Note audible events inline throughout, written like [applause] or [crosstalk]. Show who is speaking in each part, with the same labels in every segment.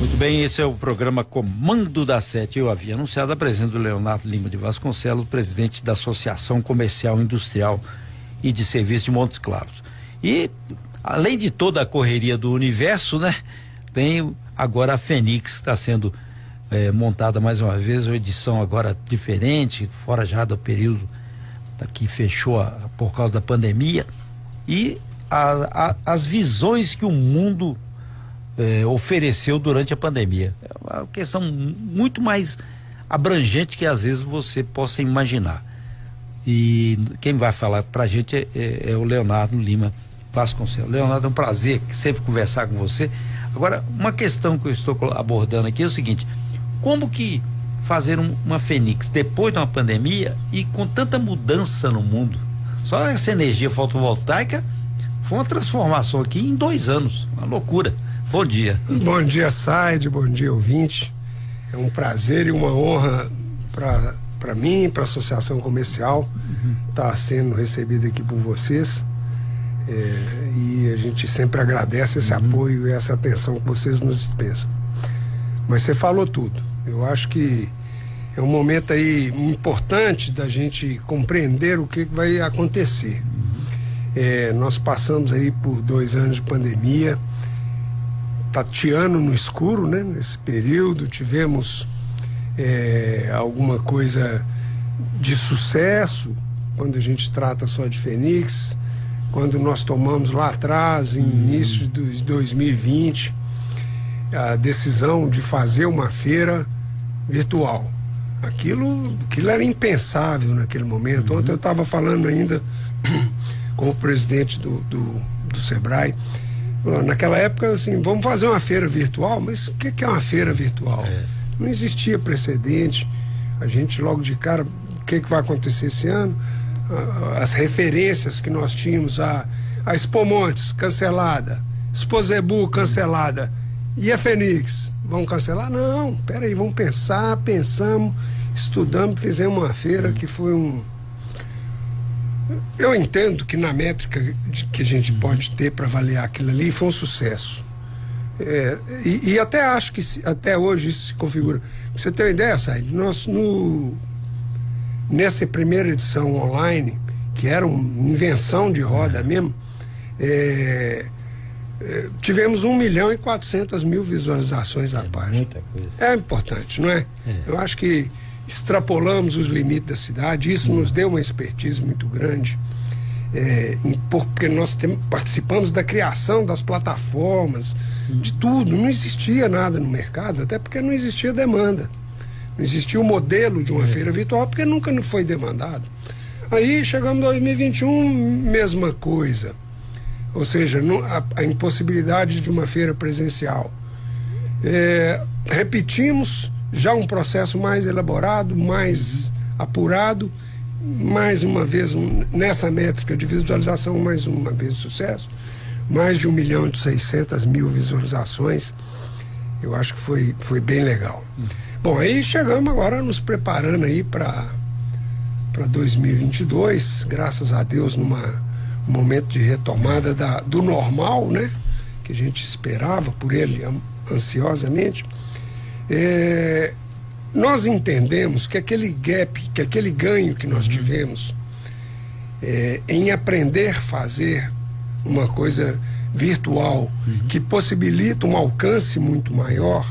Speaker 1: Muito bem, esse é o programa Comando da Sete. Eu havia anunciado a presença do Leonardo Lima de Vasconcelos, presidente da Associação Comercial Industrial e de Serviços de Montes Claros. E, além de toda a correria do universo, né? Tem agora a Fênix, está sendo eh, montada mais uma vez, uma edição agora diferente, fora já do período que fechou a, por causa da pandemia. E a, a, as visões que o mundo eh, ofereceu durante a pandemia. É uma questão muito mais abrangente que às vezes você possa imaginar. E quem vai falar para a gente é, é, é, o Leonardo Lima Vasconcelos. Leonardo, é um prazer sempre conversar com você. Agora, uma questão que eu estou abordando aqui é o seguinte: como que fazer um, uma Fênix depois de uma pandemia e com tanta mudança no mundo? Só essa energia fotovoltaica foi uma transformação aqui em dois anos, uma loucura. Bom dia.
Speaker 2: Bom dia, Said, bom dia, ouvinte. É um prazer e uma honra para mim, para a Associação Comercial, estar uhum. tá sendo recebido aqui por vocês. É, e a gente sempre agradece esse uhum. apoio e essa atenção que vocês nos dispensam. Mas você falou tudo. Eu acho que é um momento aí importante da gente compreender o que vai acontecer. Uhum. É, nós passamos aí por dois anos de pandemia tateando no escuro, né? Nesse período tivemos é, alguma coisa de sucesso quando a gente trata só de Fênix, quando nós tomamos lá atrás, em início de 2020, a decisão de fazer uma feira virtual. Aquilo, aquilo era impensável naquele momento. Ontem eu estava falando ainda [clears throat] com o presidente do, do, do Sebrae Naquela época, assim, vamos fazer uma feira virtual, mas o que, que é uma feira virtual? É. Não existia precedente. A gente logo de cara, o que, que vai acontecer esse ano? As referências que nós tínhamos, a, a Expo Montes, cancelada, Expo Zebu, cancelada. E a Fênix? Vão cancelar? Não, peraí, vamos pensar, pensamos, estudamos, fizemos uma feira que foi um, eu entendo que na métrica que a gente uhum. pode ter para avaliar aquilo ali foi um sucesso. É, e, e, até acho que se, até hoje isso se configura. Pra você ter uma ideia, Said, nós no, nessa primeira edição online, que era uma invenção de roda mesmo, é, é, tivemos 1 milhão e 400 mil visualizações da é página. Muita coisa. É importante, não é? é? Eu acho que extrapolamos os limites da cidade, isso nos deu uma expertise muito grande. É, porque nós tem, participamos da criação das plataformas, de tudo. Não existia nada no mercado, até porque não existia demanda. Não existia o modelo de uma é. feira virtual, porque nunca não foi demandado. Aí chegamos em 2021, mesma coisa. Ou seja, a, a impossibilidade de uma feira presencial. É, repetimos já um processo mais elaborado, mais apurado, mais uma vez um, nessa métrica de visualização, mais uma vez sucesso, mais de um milhão e seiscentas mil visualizações, eu acho que foi, foi bem legal. Hum. Bom, aí chegamos agora nos preparando aí para para 2022, graças a Deus numa um momento de retomada da, do normal, né? Que a gente esperava por ele ansiosamente. É, nós entendemos que aquele gap, que aquele ganho que nós tivemos é, em aprender a fazer uma coisa virtual uhum. que possibilita um alcance muito maior,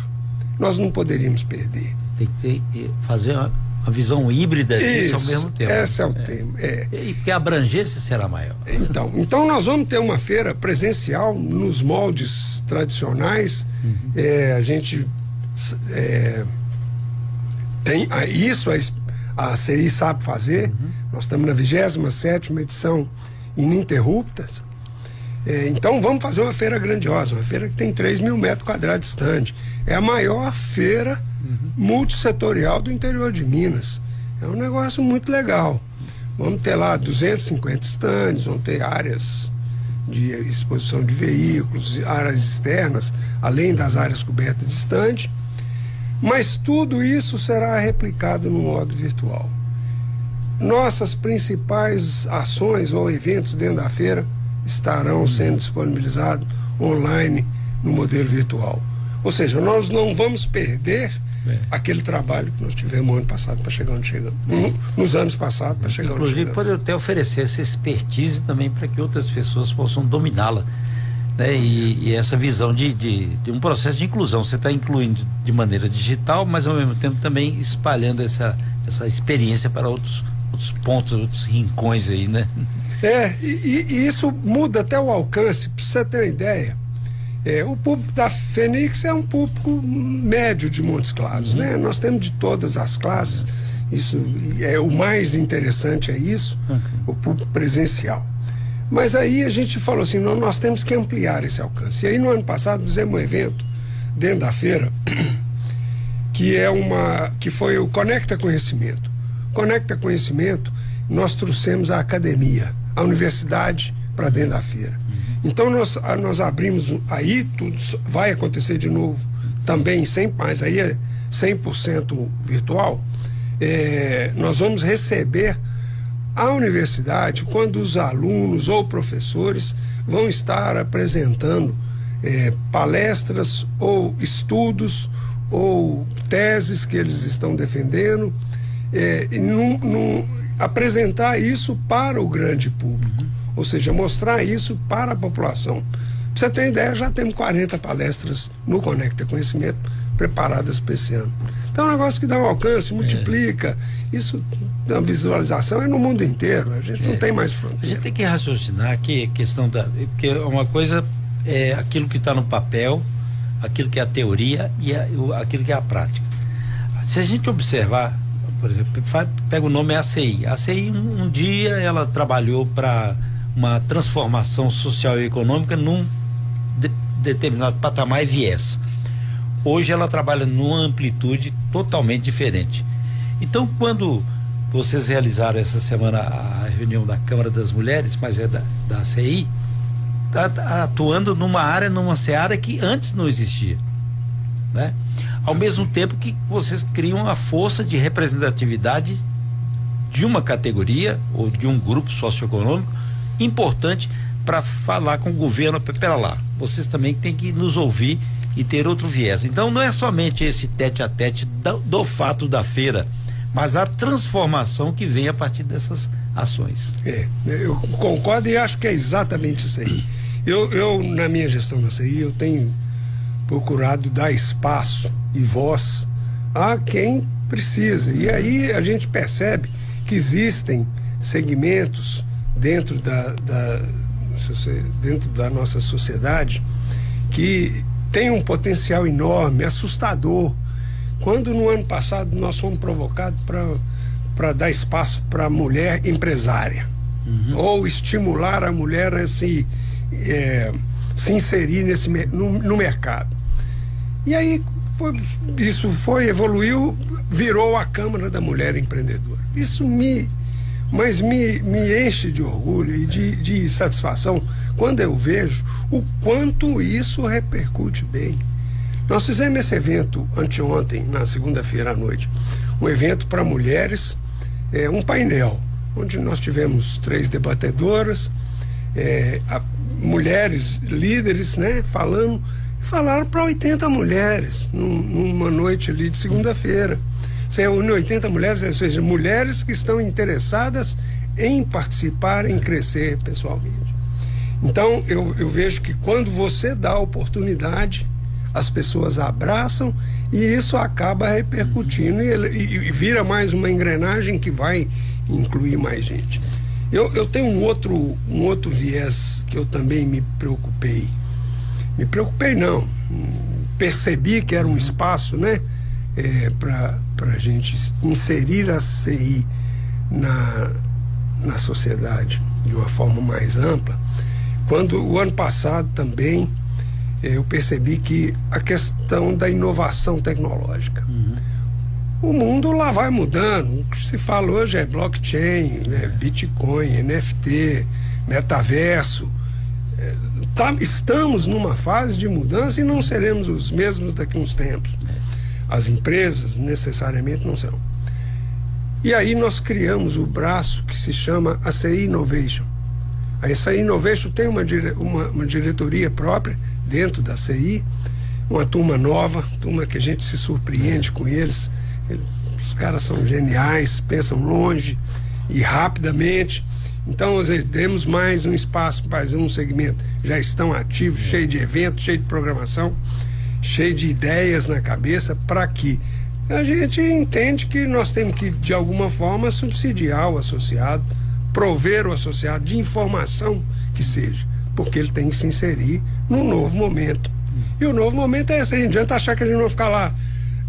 Speaker 2: nós não poderíamos perder.
Speaker 1: Tem que ter, fazer uma, uma visão híbrida disso ao mesmo tempo.
Speaker 2: Esse é o é. tema. É.
Speaker 1: E que a abrangência será maior.
Speaker 2: Então, então nós vamos ter uma feira presencial nos moldes tradicionais. Uhum. É, a gente é, tem isso a, a CI sabe fazer. Uhum. Nós estamos na 27 edição ininterruptas. É, então vamos fazer uma feira grandiosa, uma feira que tem 3 mil metros quadrados de stand. É a maior feira uhum. multissetorial do interior de Minas. É um negócio muito legal. Vamos ter lá 250 stands, vamos ter áreas de exposição de veículos, áreas externas, além das áreas cobertas de stand. Mas tudo isso será replicado no modo virtual. Nossas principais ações ou eventos dentro da feira estarão sendo disponibilizados online no modelo virtual. Ou seja, nós não vamos perder é. aquele trabalho que nós tivemos ano passado para chegar onde chegamos. É. Nos anos passados para chegar
Speaker 1: Inclusive,
Speaker 2: onde chegamos.
Speaker 1: pode até oferecer essa expertise também para que outras pessoas possam dominá-la. Né? E, e, essa visão de, de, de, um processo de inclusão. Você está incluindo de maneira digital, mas ao mesmo tempo também espalhando essa, essa experiência para outros, outros pontos, outros rincões aí, né?
Speaker 2: É, e, e isso muda até o alcance, para você ter uma ideia. É, o público da Fênix é um público médio de Montes Claros, uhum. né? Nós temos de todas as classes. Isso é o mais interessante é isso, uhum. o público presencial. Mas aí a gente falou assim, não, nós temos que ampliar esse alcance. E aí no ano passado fizemos um evento dentro da feira [clears throat] que é uma que foi o Conecta Conhecimento. Conecta Conhecimento, nós trouxemos a academia, a universidade para dentro da feira. Então nós, nós abrimos aí, tudo vai acontecer de novo também, sem mais, aí é 100% virtual. É, nós vamos receber a universidade quando os alunos ou professores vão estar apresentando é, palestras ou estudos ou teses que eles estão defendendo, é, num, num, apresentar isso para o grande público ou seja, mostrar isso para a população. Pra você ter ideia, já temos 40 palestras no Conecta Conhecimento preparadas para esse ano. Então é um negócio que dá um alcance, multiplica. É. Isso, a visualização é no mundo inteiro. A gente é. não tem mais fronteira.
Speaker 1: A gente tem que raciocinar que questão da. Porque uma coisa é aquilo que está no papel, aquilo que é a teoria e a, aquilo que é a prática. Se a gente observar, por exemplo, pega o nome ACI. A ACI, um, um dia, ela trabalhou para uma transformação social e econômica num de, determinado patamar e viés. Hoje ela trabalha numa amplitude totalmente diferente. Então, quando vocês realizaram essa semana a reunião da Câmara das Mulheres, mas é da, da CI, está tá atuando numa área, numa seara que antes não existia. Né? Ao mesmo tempo que vocês criam a força de representatividade de uma categoria ou de um grupo socioeconômico importante para falar com o governo. Pera lá, vocês também têm que nos ouvir e ter outro viés. Então não é somente esse tete a tete do, do fato da feira, mas a transformação que vem a partir dessas ações.
Speaker 2: É, eu concordo e acho que é exatamente isso aí. Eu, eu na minha gestão da CI, eu tenho procurado dar espaço e voz a quem precisa. E aí a gente percebe que existem segmentos dentro da, da, dentro da nossa sociedade que tem um potencial enorme, assustador. Quando no ano passado nós fomos provocados para dar espaço para a mulher empresária, uhum. ou estimular a mulher a se, é, se inserir nesse, no, no mercado. E aí foi, isso foi, evoluiu, virou a Câmara da Mulher Empreendedora. Isso me mas me, me enche de orgulho e de, de satisfação quando eu vejo o quanto isso repercute bem. Nós fizemos esse evento anteontem, na segunda-feira à noite, um evento para mulheres, é, um painel, onde nós tivemos três debatedoras, é, a, mulheres líderes, né, falando, falaram para 80 mulheres num, numa noite ali de segunda-feira. Você reúne 80 mulheres, ou seja, mulheres que estão interessadas em participar, em crescer pessoalmente. Então, eu, eu vejo que quando você dá a oportunidade, as pessoas abraçam e isso acaba repercutindo e, e, e, vira mais uma engrenagem que vai incluir mais gente. Eu, eu tenho um outro, um outro viés que eu também me preocupei. Me preocupei não, percebi que era um espaço, né? é, para a gente inserir a CI na, na sociedade de uma forma mais ampla, quando o ano passado também é, eu percebi que a questão da inovação tecnológica. Uhum. O mundo lá vai mudando. O que se fala hoje é blockchain, né, Bitcoin, NFT, metaverso. É, tá, estamos numa fase de mudança e não seremos os mesmos daqui a uns tempos. É as empresas necessariamente não serão. E aí nós criamos o braço que se chama ACI Innovation. A ACI Innovation tem uma, uma, uma diretoria própria dentro da CI, uma turma nova, turma que a gente se surpreende com eles. Os caras são geniais, pensam longe e rapidamente. Então, temos mais um espaço para fazer um segmento. Já estão ativos, cheio de eventos, cheio de programação, cheio de ideias na cabeça, para que a gente entende que nós temos que, de alguma forma, subsidiar o associado, prover o associado de informação que seja, porque ele tem que se inserir num novo momento. E o novo momento é esse, gente adianta achar que a gente não vai ficar lá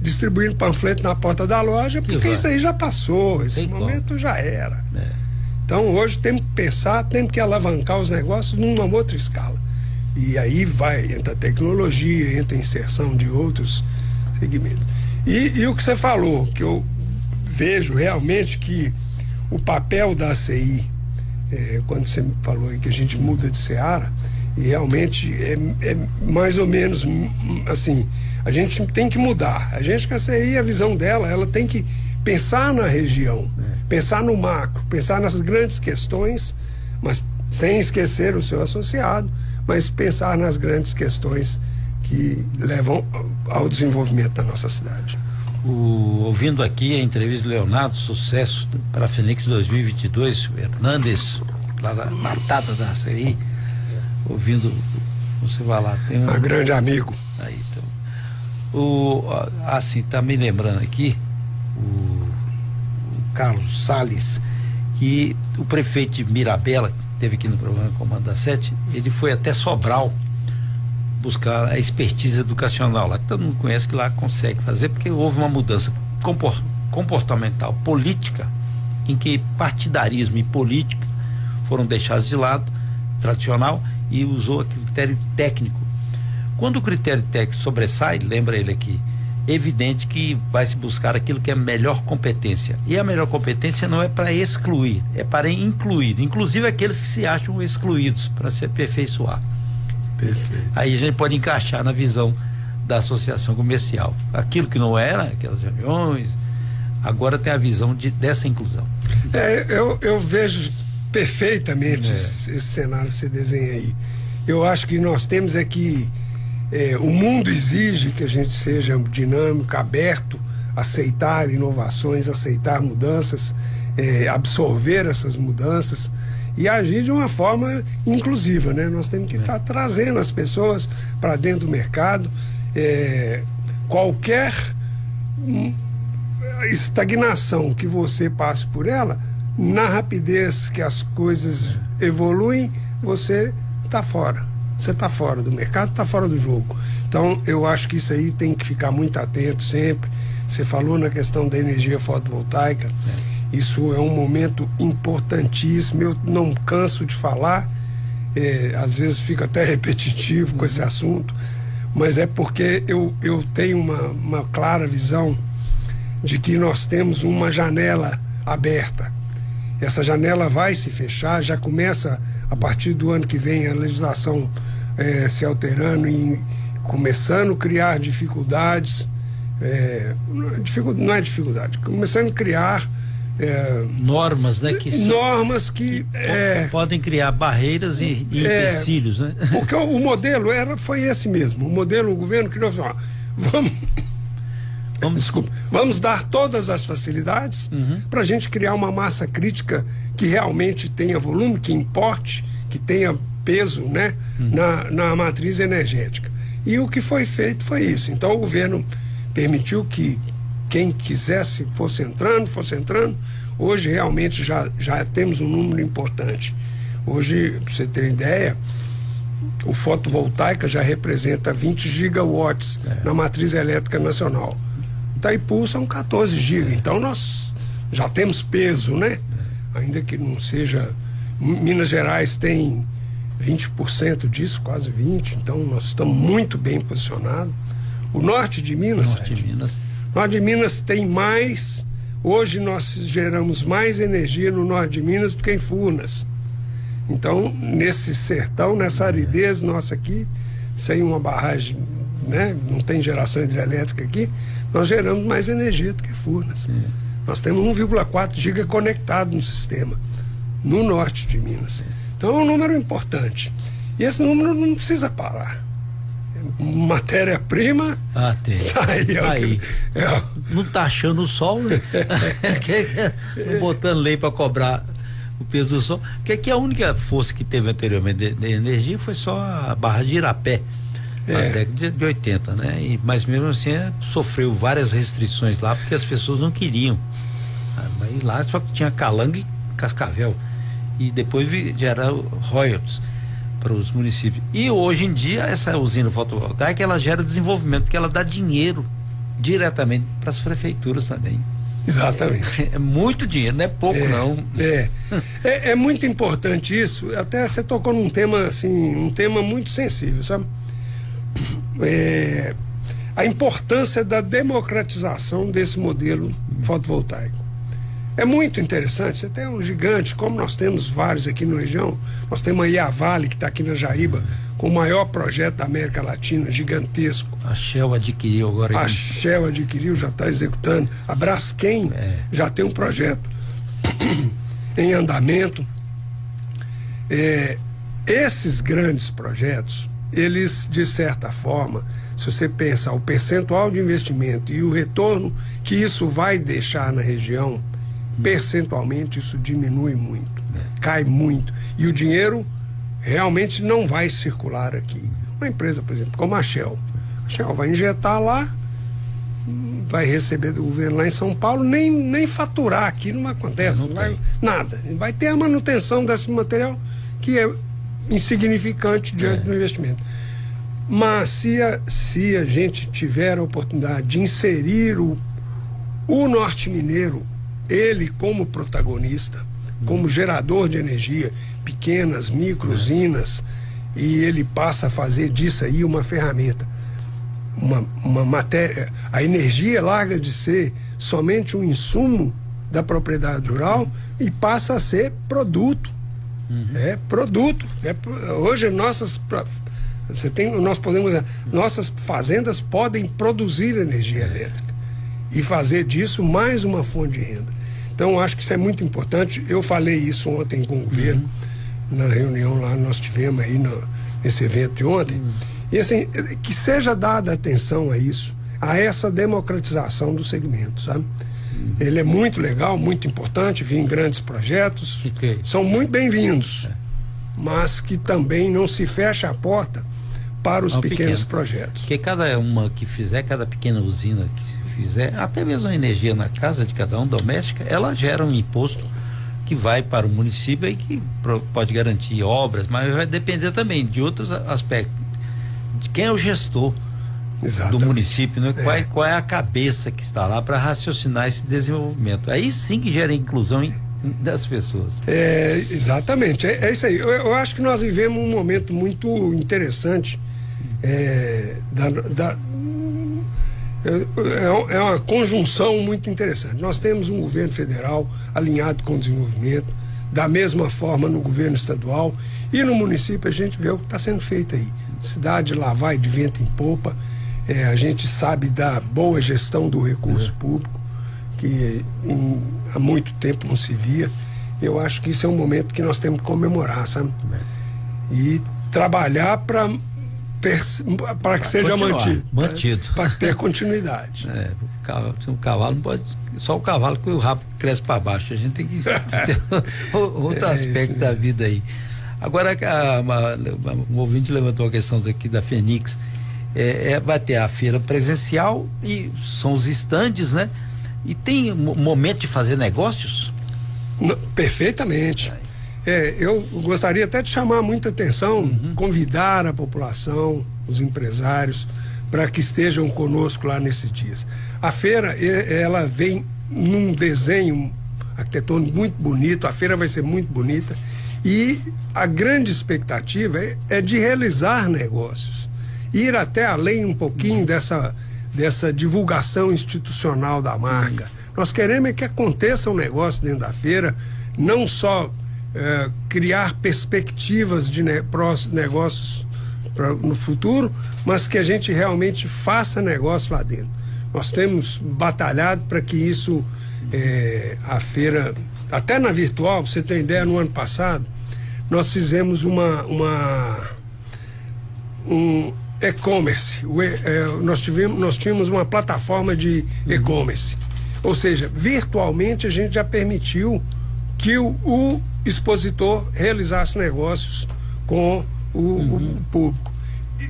Speaker 2: distribuindo panfleto na porta da loja, porque isso aí já passou, esse tem momento como. já era. É. Então hoje temos que pensar, temos que alavancar os negócios numa outra escala. E aí vai, entra tecnologia, entra inserção de outros segmentos. E, e o que você falou, que eu vejo realmente que o papel da ACI, é, quando você me falou que a gente muda de seara, e realmente é, é, mais ou menos assim, a gente tem que mudar. A gente com a CI, a visão dela, ela tem que pensar na região, é. pensar no macro, pensar nas grandes questões, mas sem esquecer o seu associado, mas pensar nas grandes questões que levam ao desenvolvimento da nossa cidade.
Speaker 1: O, ouvindo aqui a entrevista do Leonardo, sucesso para a Fenix 2022, Hernandes, lá da Batata da CI, ouvindo você vai lá.
Speaker 2: Tem um, um grande amigo.
Speaker 1: Aí, então. O, assim, tá me lembrando aqui, o, o Carlos Sales, que o prefeito de Mirabela, que teve aqui no programa Comando da Sete, ele foi até Sobral buscar a expertise educacional lá, que todo mundo conhece que lá consegue fazer, porque houve uma mudança comportamental, política, em que partidarismo e política foram deixados de lado, tradicional, e usou o critério técnico. Quando o critério técnico sobressai, lembra ele aqui, evidente que vai se buscar aquilo que é melhor competência. E a melhor competência não é para excluir, é para incluir, inclusive aqueles que se acham excluídos, para se aperfeiçoar.
Speaker 2: Perfeito.
Speaker 1: Aí a gente pode encaixar na visão da associação comercial. Aquilo que não era, aquelas reuniões, agora tem a visão de, dessa inclusão.
Speaker 2: É, eu, eu vejo perfeitamente é. esse, esse, cenário que você desenha aí. Eu acho que nós temos é que é, o mundo exige que a gente seja dinâmico, aberto, aceitar inovações, aceitar mudanças, é, absorver essas mudanças e agir de uma forma inclusiva, né? Nós temos que estar é. tá trazendo as pessoas para dentro do mercado. É, qualquer hum, estagnação que você passe por ela, na rapidez que as coisas evoluem, você está fora. Você está fora do mercado, está fora do jogo. Então, eu acho que isso aí tem que ficar muito atento sempre. Você falou na questão da energia fotovoltaica. É. Isso é um momento importantíssimo. Eu não canso de falar. É, às vezes fico até [laughs] repetitivo com esse assunto, mas é porque eu, eu tenho uma, uma clara visão de que nós temos uma janela aberta essa janela vai se fechar, já começa a partir do ano que vem a legislação é, se alterando e começando a criar dificuldades. É, não é dificuldade, começando a criar
Speaker 1: é, normas, né? Que
Speaker 2: normas que, que
Speaker 1: é, podem criar barreiras e, e é, empecilhos, né? [laughs]
Speaker 2: Porque o, o, modelo era, foi esse mesmo. O modelo, o governo criou assim, ó, vamos Vamos, desculpa, vamos dar todas as facilidades uhum. para a gente criar uma massa crítica que realmente tenha volume, que importe, que tenha peso né, uhum. na, na matriz energética. E o que foi feito foi isso. Então o governo permitiu que quem quisesse fosse entrando, fosse entrando. Hoje realmente já, já temos um número importante. Hoje, para você ter ideia, o fotovoltaica já representa 20 gigawatts é. na matriz elétrica nacional. Itaipu são 14 gigas, então nós já temos peso, né? Ainda que não seja. Minas Gerais tem 20% disso, quase 20%, então nós estamos muito bem posicionados. O norte de Minas,
Speaker 1: norte de Minas.
Speaker 2: Norte de Minas tem mais. Hoje nós geramos mais energia no norte de Minas do que em Furnas. Então, nesse sertão, nessa aridez nossa aqui, sem uma barragem, né? Não tem geração hidrelétrica aqui, nós geramos mais energia do que Furnas. Sim. Nós temos 1,4 giga conectado no sistema, no norte de Minas. Então é um número importante. E esse número não precisa parar. Matéria-prima.
Speaker 1: Ah, tem.
Speaker 2: Tá aí,
Speaker 1: Tá aí.
Speaker 2: É,
Speaker 1: Não tá achando o sol, né? [laughs] Não botando lei para cobrar o peso do sol. Porque aqui a única força que teve anteriormente de, energia foi só a Barra de Irapé. Na
Speaker 2: É.
Speaker 1: década de, de 80, né? E, mas mesmo assim é, sofreu várias restrições lá porque as pessoas não queriam. Ah, Mas lá só tinha calanga e cascavel. E depois vi- gera royalties para os municípios. E hoje em dia, essa usina fotovoltaica ela gera desenvolvimento, porque ela dá dinheiro diretamente para as prefeituras também.
Speaker 2: exatamente.
Speaker 1: É muito dinheiro, não é pouco,
Speaker 2: É,
Speaker 1: não.
Speaker 2: É. é. É muito importante isso. Até você tocou num tema assim, um tema muito sensível, sabe? É, a importância da democratização desse modelo fotovoltaico. É muito interessante. Você tem um gigante, como nós temos vários aqui na região. Nós temos a Vale, que está aqui na Jaíba, com o maior projeto da América Latina, gigantesco.
Speaker 1: A Shell adquiriu agora.
Speaker 2: A Shell adquiriu, já está executando. A Braskem
Speaker 1: É.
Speaker 2: já tem um projeto [clears throat] em andamento. É, esses grandes projetos, eles, de certa forma, se você pensar o percentual de investimento e o retorno que isso vai deixar na região, percentualmente isso diminui muito, cai muito. E o dinheiro realmente não vai circular aqui. Uma empresa, por exemplo, como a Shell. A Shell vai injetar lá, vai receber do governo lá em São Paulo, nem, nem faturar aqui não acontece,
Speaker 1: Não
Speaker 2: vai, nada. Vai ter a manutenção desse material que é insignificante diante
Speaker 1: É.
Speaker 2: do investimento. Mas se a, se a gente tiver a oportunidade de inserir o, o norte mineiro, ele como protagonista, como gerador de energia, pequenas, micro usinas, e ele passa a fazer disso aí uma ferramenta uma, uma matéria. A energia larga de ser somente um insumo da propriedade rural e passa a ser produto. É produto. É, hoje nossas. Você tem, nós podemos. Nossas fazendas podem produzir energia elétrica e fazer disso mais uma fonte de renda. Então, acho que isso é muito importante. Eu falei isso ontem com o governo, na reunião lá nós tivemos aí no, nesse evento de ontem. E assim, que seja dada atenção a isso, a essa democratização do segmento, sabe? Ele é muito legal, muito importante, vir em grandes projetos,
Speaker 1: Fiquei.
Speaker 2: são muito bem-vindos, mas que também não se feche a porta para os
Speaker 1: Não,
Speaker 2: pequenos
Speaker 1: pequeno.
Speaker 2: projetos.
Speaker 1: Porque cada uma que fizer, cada pequena usina que fizer, até mesmo a energia na casa de cada um doméstica, ela gera um imposto que vai para o município e que pode garantir obras, mas vai depender também de outros aspectos. De quem é o gestor do
Speaker 2: Exatamente.
Speaker 1: município, né? Qual, é,
Speaker 2: É.
Speaker 1: qual é a cabeça que está lá para raciocinar esse desenvolvimento? Aí sim que gera inclusão em- das pessoas.
Speaker 2: É, exatamente, é, é isso aí. Eu, eu acho que nós vivemos um momento muito interessante é, da, da- é, é uma conjunção muito interessante. Nós temos um governo federal alinhado com o desenvolvimento, da mesma forma no governo estadual e no município a gente vê o que está sendo feito aí. Cidade lá vai de vento em popa, é, a gente sabe da boa gestão do recurso público, que em- há muito tempo não se via. Eu acho que isso é um momento que nós temos que comemorar, sabe? E trabalhar para para que seja
Speaker 1: continuar,
Speaker 2: mantido.
Speaker 1: mantido.
Speaker 2: Para ter continuidade.
Speaker 1: É, o cavalo, o cavalo não pode. Só o cavalo que o rabo cresce para baixo. A gente tem que [laughs] ter outro
Speaker 2: É
Speaker 1: aspecto da vida aí. Agora, a, uma, um ouvinte levantou a questão aqui da Fenix. É, é, vai ter a feira presencial e são os estandes, né? E tem mo- momento de fazer negócios?
Speaker 2: Não, perfeitamente. É, eu gostaria até de chamar muita atenção, convidar a população, os empresários, para que estejam conosco lá nesses dias. A feira, ela vem num desenho arquitetônico muito bonito, a feira vai ser muito bonita e a grande expectativa é, é de realizar negócios, ir até além um pouquinho dessa, dessa divulgação institucional da marca. Nós queremos é que aconteça um negócio dentro da feira, não só eh, criar perspectivas de ne negócios pra, no futuro, mas que a gente realmente faça negócio lá dentro. Nós temos batalhado para que isso, eh, a feira, até na virtual, pra você tem ideia, no ano passado, nós fizemos uma, uma um, e-commerce. É, nós, tivemos, nós tínhamos uma plataforma de uhum. e-commerce. Ou seja, virtualmente a gente já permitiu que o, o expositor realizasse negócios com o, uhum. o público.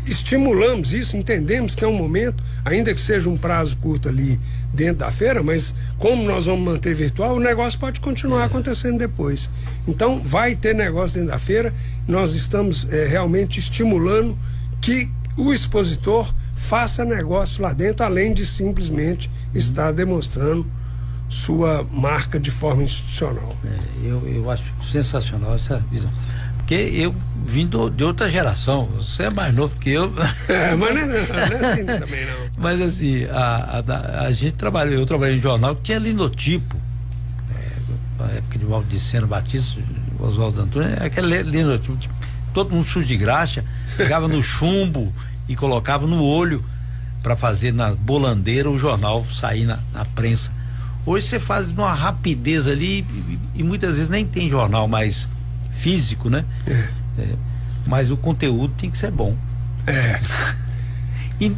Speaker 2: Estimulamos isso, entendemos que é um momento, ainda que seja um prazo curto ali dentro da feira, mas como nós vamos manter virtual, o negócio pode continuar acontecendo depois. Então, vai ter negócio dentro da feira, nós estamos é, realmente estimulando que o expositor faça negócio lá dentro, além de simplesmente uhum. estar demonstrando sua marca de forma institucional.
Speaker 1: É, eu, eu acho sensacional essa visão. Porque eu vim do, de outra geração, você é mais novo que eu. [laughs]
Speaker 2: É, mas não é, não, não é assim [laughs] também não.
Speaker 1: Mas assim, a, a, a, gente trabalhou, eu trabalhei em jornal que tinha linotipo. É, na época de Valdiceno Batista, Oswaldo Antônio, é aquele linotipo, tipo, todo mundo sujo de graxa, pegava no chumbo e colocava no olho para fazer na bolandeira o jornal sair na, na prensa. Hoje você faz uma rapidez ali e, e, muitas vezes nem tem jornal mais físico, né? É. É, mas o conteúdo tem que ser bom.
Speaker 2: É. [laughs] e...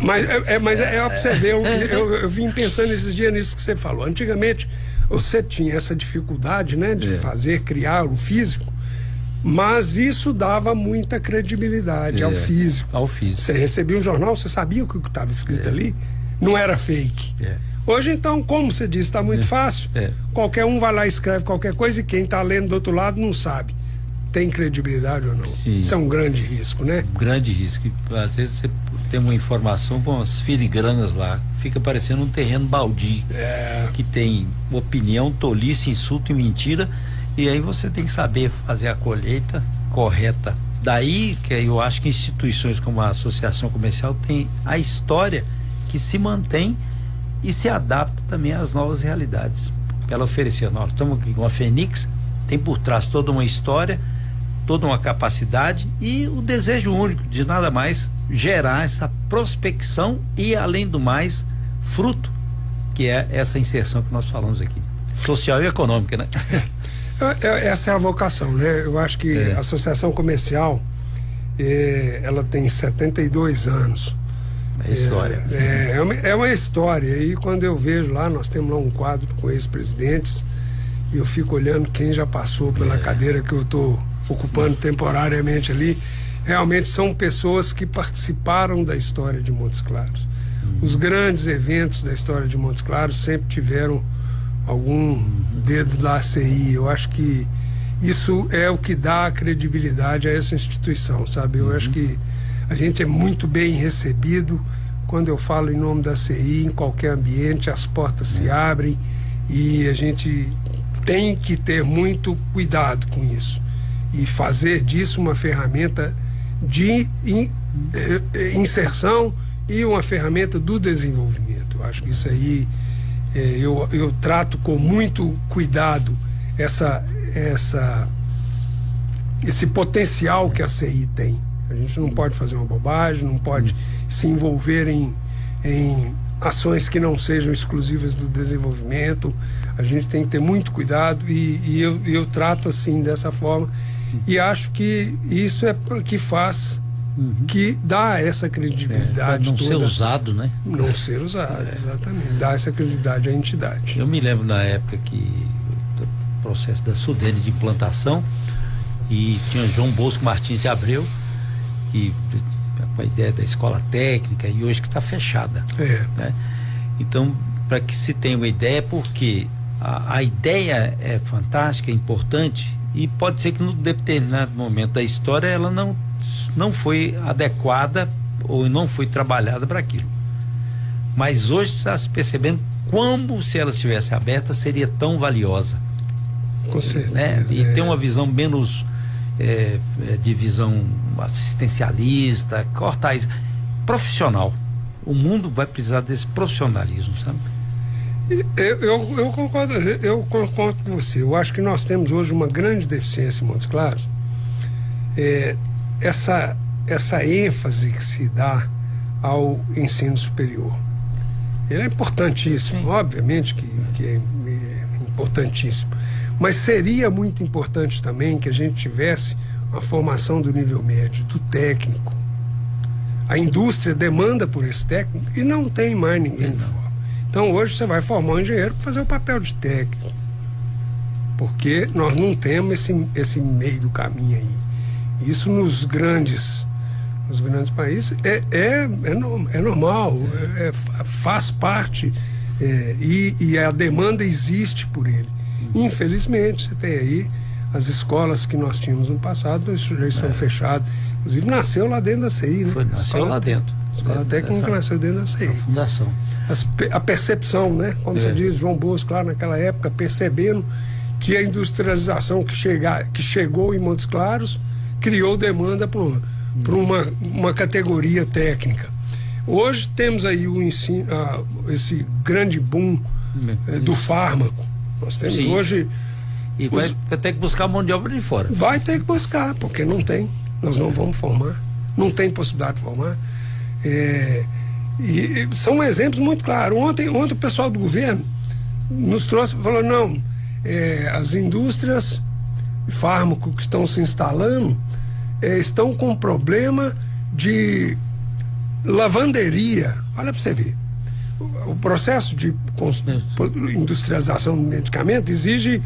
Speaker 2: Mas, é, é mas é, é pra você ver, eu, eu, eu, vim pensando esses dias nisso que você falou. Antigamente você tinha essa dificuldade, né, de é. fazer, criar o físico, mas isso dava muita credibilidade ao físico.
Speaker 1: Ao físico.
Speaker 2: Você recebia um jornal, você sabia o que estava escrito ali, não era fake. Hoje, então, como você disse, está muito é. fácil. É. Qualquer um vai lá e escreve qualquer coisa e quem está lendo do outro lado não sabe. Tem credibilidade ou não? Sim. Isso é um grande risco, né?
Speaker 1: Um grande risco. Às vezes você tem uma informação com as filigranas lá, fica parecendo um terreno baldio. É. Que tem opinião, tolice, insulto e mentira. E aí você tem que saber fazer a colheita correta. Daí que eu acho que instituições como a Associação Comercial tem a história que se mantém e se adapta também às novas realidades. Ela oferecia, nós estamos aqui com a Fênix, tem por trás toda uma história, toda uma capacidade e o desejo único de nada mais gerar essa prospecção e, além do mais, fruto, que é essa inserção que nós falamos aqui. Social e econômica, né? [laughs]
Speaker 2: Essa é a vocação, né? Eu acho que é. a Associação Comercial, eh, ela tem 72 anos.
Speaker 1: É história.
Speaker 2: É, é, uma, é uma história. E quando eu vejo lá, nós temos lá um quadro com ex-presidentes, e eu fico olhando quem já passou pela é. cadeira que eu estou ocupando temporariamente ali. Realmente são pessoas que participaram da história de Montes Claros. Uhum. Os grandes eventos da história de Montes Claros sempre tiveram algum uhum. dedo da ACI. Eu acho que isso é o que dá credibilidade a essa instituição, sabe? Eu uhum. acho que a gente é muito bem recebido. Quando eu falo em nome da CI, em qualquer ambiente, as portas se abrem e a gente tem que ter muito cuidado com isso e fazer disso uma ferramenta de eh, inserção e uma ferramenta do desenvolvimento. Eu acho que isso aí eh, eu, eu trato com muito cuidado essa, essa, esse potencial que a CI tem. A gente não pode fazer uma bobagem, não pode se envolver em, em ações que não sejam exclusivas do desenvolvimento. A gente tem que ter muito cuidado e, e eu, eu trato assim, dessa forma. E acho que isso é que faz uhum. que dá essa credibilidade.
Speaker 1: É, não
Speaker 2: toda.
Speaker 1: ser usado, né?
Speaker 2: Não ser usado, é. exatamente. Dá essa credibilidade à entidade.
Speaker 1: Eu me lembro na época que o processo da Sudene de implantação e tinha João Bosco Martins de Abreu que com a ideia da escola técnica e hoje que está fechada. É. Né? Então, para que se tenha uma ideia, porque a, a, ideia é fantástica, é importante e pode ser que no determinado momento da história ela não não foi adequada ou não foi trabalhada para aquilo. Mas hoje está se percebendo como se ela estivesse aberta seria tão valiosa.
Speaker 2: Com certeza.
Speaker 1: Né? E é. ter uma visão menos é, é, de visão assistencialista, cortar isso. Profissional. O mundo vai precisar desse profissionalismo, sabe?
Speaker 2: Eu, eu, eu, concordo, eu concordo com você. Eu acho que nós temos hoje uma grande deficiência em Montes Claros. É, essa, essa ênfase que se dá ao ensino superior. Ele é importantíssimo, Sim. obviamente que, que é, é importantíssimo. Mas seria muito importante também que a gente tivesse uma formação do nível médio, do técnico, a indústria demanda por esse técnico e não tem mais ninguém que forma. Então hoje você vai formar um engenheiro para fazer o papel de técnico. Porque nós não temos esse, esse meio do caminho aí. Isso nos grandes, nos grandes países é, é, é, é normal, é, é faz parte é, e, e a demanda existe por ele. Infelizmente, você tem aí as escolas que nós tínhamos no passado já estão é. fechadas. Inclusive nasceu lá dentro da CI,
Speaker 1: né? Foi, nasceu
Speaker 2: escola,
Speaker 1: lá dentro.
Speaker 2: A escola técnica nasceu dentro da CI. A
Speaker 1: fundação.
Speaker 2: As, a percepção, né? Como é. você diz, João Bosco, lá naquela época, percebendo que a industrialização que, que chegou em Montes Claros criou demanda para uma, uma categoria técnica. Hoje temos aí o ensino, esse grande boom uh, do fármaco. Nós temos Sim. hoje.
Speaker 1: E vai, os... ter que buscar mão de obra de fora.
Speaker 2: Vai ter que buscar, porque não tem. Nós não vamos formar. Não tem possibilidade de formar. É, e, e são exemplos muito claros. Ontem, ontem o pessoal do governo nos trouxe, falou, não, é, as indústrias de fármaco que estão se instalando é, estão com problema de lavanderia. Olha para você ver. O, processo de industrialização do medicamento exige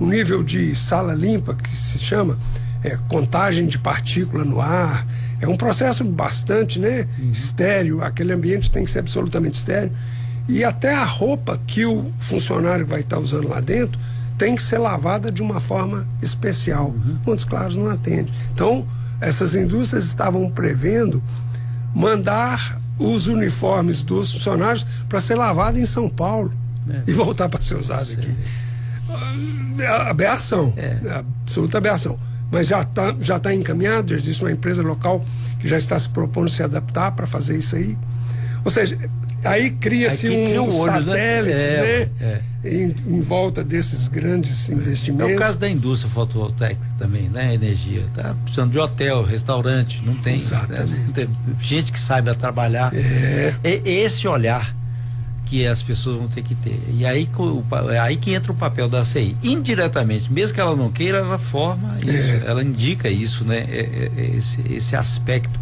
Speaker 2: um nível de sala limpa, que se chama é, contagem de partícula no ar. É um processo bastante né, uhum. estéreo, aquele ambiente tem que ser absolutamente estéreo. E até a roupa que o funcionário vai estar usando lá dentro tem que ser lavada de uma forma especial. Uhum. Montes Claros não atende. Então, essas indústrias estavam prevendo mandar os uniformes dos funcionários para ser lavado em São Paulo é. e voltar para ser usado aqui. É aberração, é. é. absoluta aberração. Mas já está já tá encaminhado, existe uma empresa local que já está se propondo se adaptar para fazer isso aí. Ou seja, aí cria-se um cria olho, né? satélite, né? É, né? Em, em, volta desses grandes investimentos.
Speaker 1: É o caso da indústria fotovoltaica também, né? Energia. Tá precisando de hotel, restaurante, não tem, né? não tem gente que saiba trabalhar. É. é esse olhar que as pessoas vão ter que ter. E aí, é aí que entra o papel da CI. Indiretamente, mesmo que ela não queira, ela forma isso, é. ela indica isso, né? É, é, é esse, esse aspecto.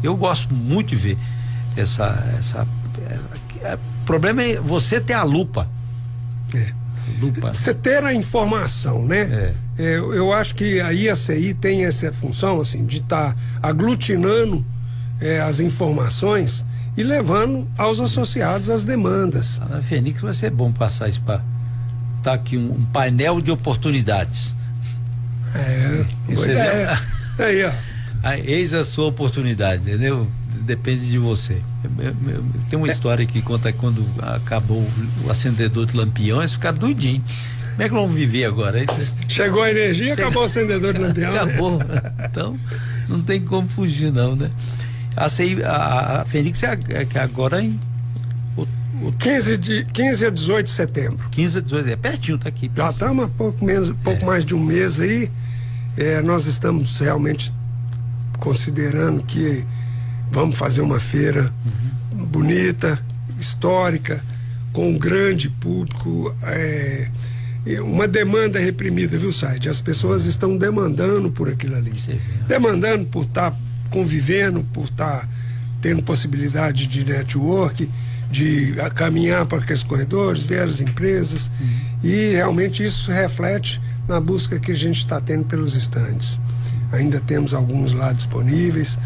Speaker 1: Eu gosto muito de ver essa. essa é, o problema é você ter a lupa.
Speaker 2: É. Lupa. Você ter a informação, né? É. eu, eu acho que a IACI tem essa função, assim, de estar tá aglutinando as informações e levando aos associados as demandas.
Speaker 1: Na Fênix vai ser bom passar isso para tá aqui um, um, painel de oportunidades.
Speaker 2: É, boa ideia. Aí, ó. [laughs]
Speaker 1: Eis a sua oportunidade, entendeu? Depende de você. Tem uma é. história que conta quando acabou o acendedor de lampiões, ficar doidinho. Como é que vamos viver agora?
Speaker 2: Chegou a energia, acabou o acendedor de lampião.
Speaker 1: Acabou. Então, não tem como fugir, não, né? A, CI, a, a Fênix é, é que agora em.
Speaker 2: O, o... 15, de, 15 a 18 de setembro.
Speaker 1: 15 a 18, é pertinho, tá aqui.
Speaker 2: Pertinho. Já estamos há pouco, menos, pouco é. mais de um mês aí. É, nós estamos realmente considerando que vamos fazer uma feira uhum. bonita, histórica, com um grande público. É, uma demanda reprimida, viu, Said? As pessoas estão demandando por aquilo ali. Sim. Demandando por estar tá convivendo, por estar tá tendo possibilidade de network, de caminhar para aqueles corredores, ver as empresas. Uhum. E realmente isso reflete na busca que a gente está tendo pelos estandes. Ainda temos alguns lá disponíveis.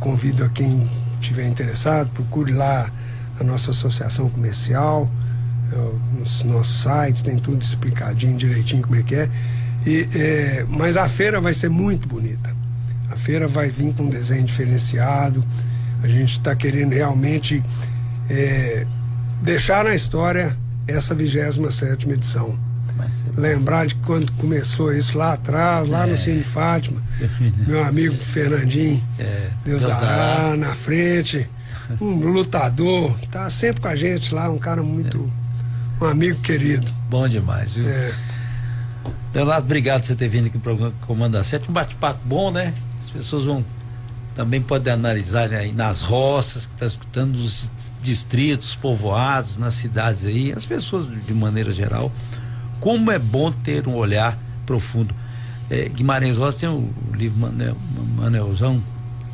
Speaker 2: Convido a quem estiver interessado, procure lá a nossa associação comercial, nos nossos sites, tem tudo explicadinho direitinho como é que é. E, é mas a feira vai ser muito bonita feira vai vir com um desenho diferenciado. A gente está querendo realmente é, deixar na história essa 27 edição. Lembrar de quando começou isso lá atrás, lá é. no Cine Fátima, meu amigo Fernandinho, é. Deus, Deus dará, na frente, um [laughs] lutador, tá sempre com a gente lá, um cara muito, é. um amigo querido.
Speaker 1: Bom demais, viu? É. Leonardo, obrigado por você ter vindo aqui no programa Comando 7, um bate-papo bom, né? As pessoas vão também podem analisar aí nas roças que está escutando os distritos, povoados, nas cidades aí, as pessoas de maneira geral, como é bom ter um olhar profundo. É, Guimarães Rosa tem o, livro Manel, Manelzão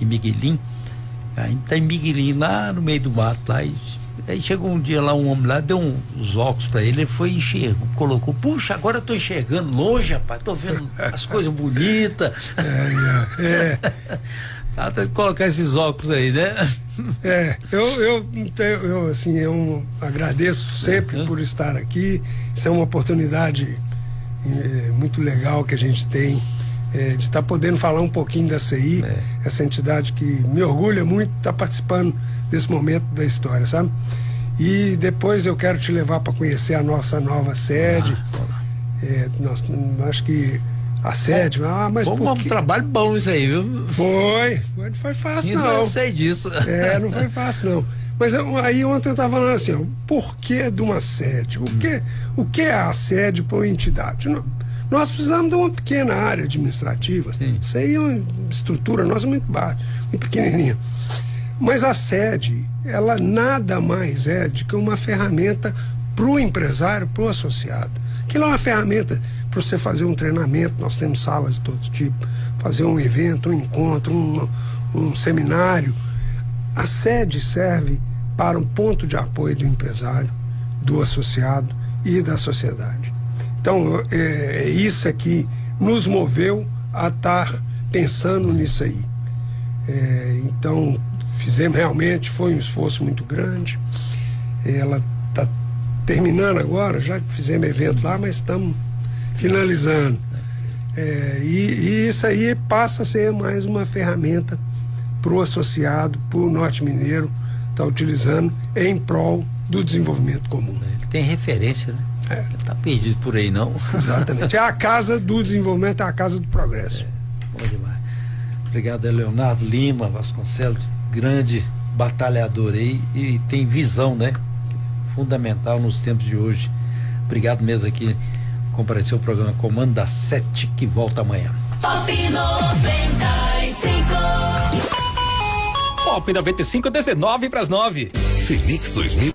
Speaker 1: e Miguelim, Aí tem Miguelinho lá no meio do mato lá e Aí chegou um dia lá, um homem lá, deu uns óculos para ele, ele foi enxergou, colocou, puxa, agora eu tô enxergando longe, rapaz, tô vendo as coisas bonitas. [laughs] É, é. [laughs] Ah, tem que colocar esses óculos aí, né? [laughs]
Speaker 2: É, eu, eu, eu assim, eu agradeço sempre é. por estar aqui. Isso é uma oportunidade é, muito legal que a gente tem é, de estar tá podendo falar um pouquinho da CI, é. essa entidade que me orgulha muito estar tá participando desse momento da história, sabe? E depois eu quero te levar para conhecer a nossa nova sede. Ah, é, nós, acho que a sede, ah, mas
Speaker 1: Foi um trabalho bom isso aí, viu?
Speaker 2: Foi, não foi fácil não. Eu
Speaker 1: sei disso.
Speaker 2: É, não foi fácil não. Mas eu, aí ontem eu estava falando assim, o porquê de uma sede? O que, o que é a sede para uma entidade? Não, nós precisamos de uma pequena área administrativa. Sim. Isso aí é uma estrutura nossa muito baixa, muito pequenininha. Mas a sede, ela nada mais é do que uma ferramenta para o empresário, para o associado. Aquilo é uma ferramenta para você fazer um treinamento, nós temos salas de todo tipo, fazer um evento, um encontro, um, um seminário. A sede serve para um ponto de apoio do empresário, do associado e da sociedade. Então, é, é isso é que nos moveu a estar pensando nisso aí. É, então, fizemos realmente, foi um esforço muito grande. Ela está terminando agora, já fizemos evento lá, mas estamos finalizando. É, e, e, isso aí passa a ser mais uma ferramenta para o associado, para o norte mineiro estar tá utilizando em prol do desenvolvimento comum.
Speaker 1: Ele tem referência, né? É. Ele está perdido por aí, não?
Speaker 2: Exatamente. É a casa do desenvolvimento, é a casa do progresso.
Speaker 1: É, bom demais. Obrigado, Leonardo Lima Vasconcelos, grande batalhador aí e tem visão, né? Fundamental nos tempos de hoje. Obrigado mesmo aqui. Compareceu o programa Comando da Sete, que volta amanhã. Pop 95.
Speaker 3: Pop 95, 19 para as 9. Feliz 2000.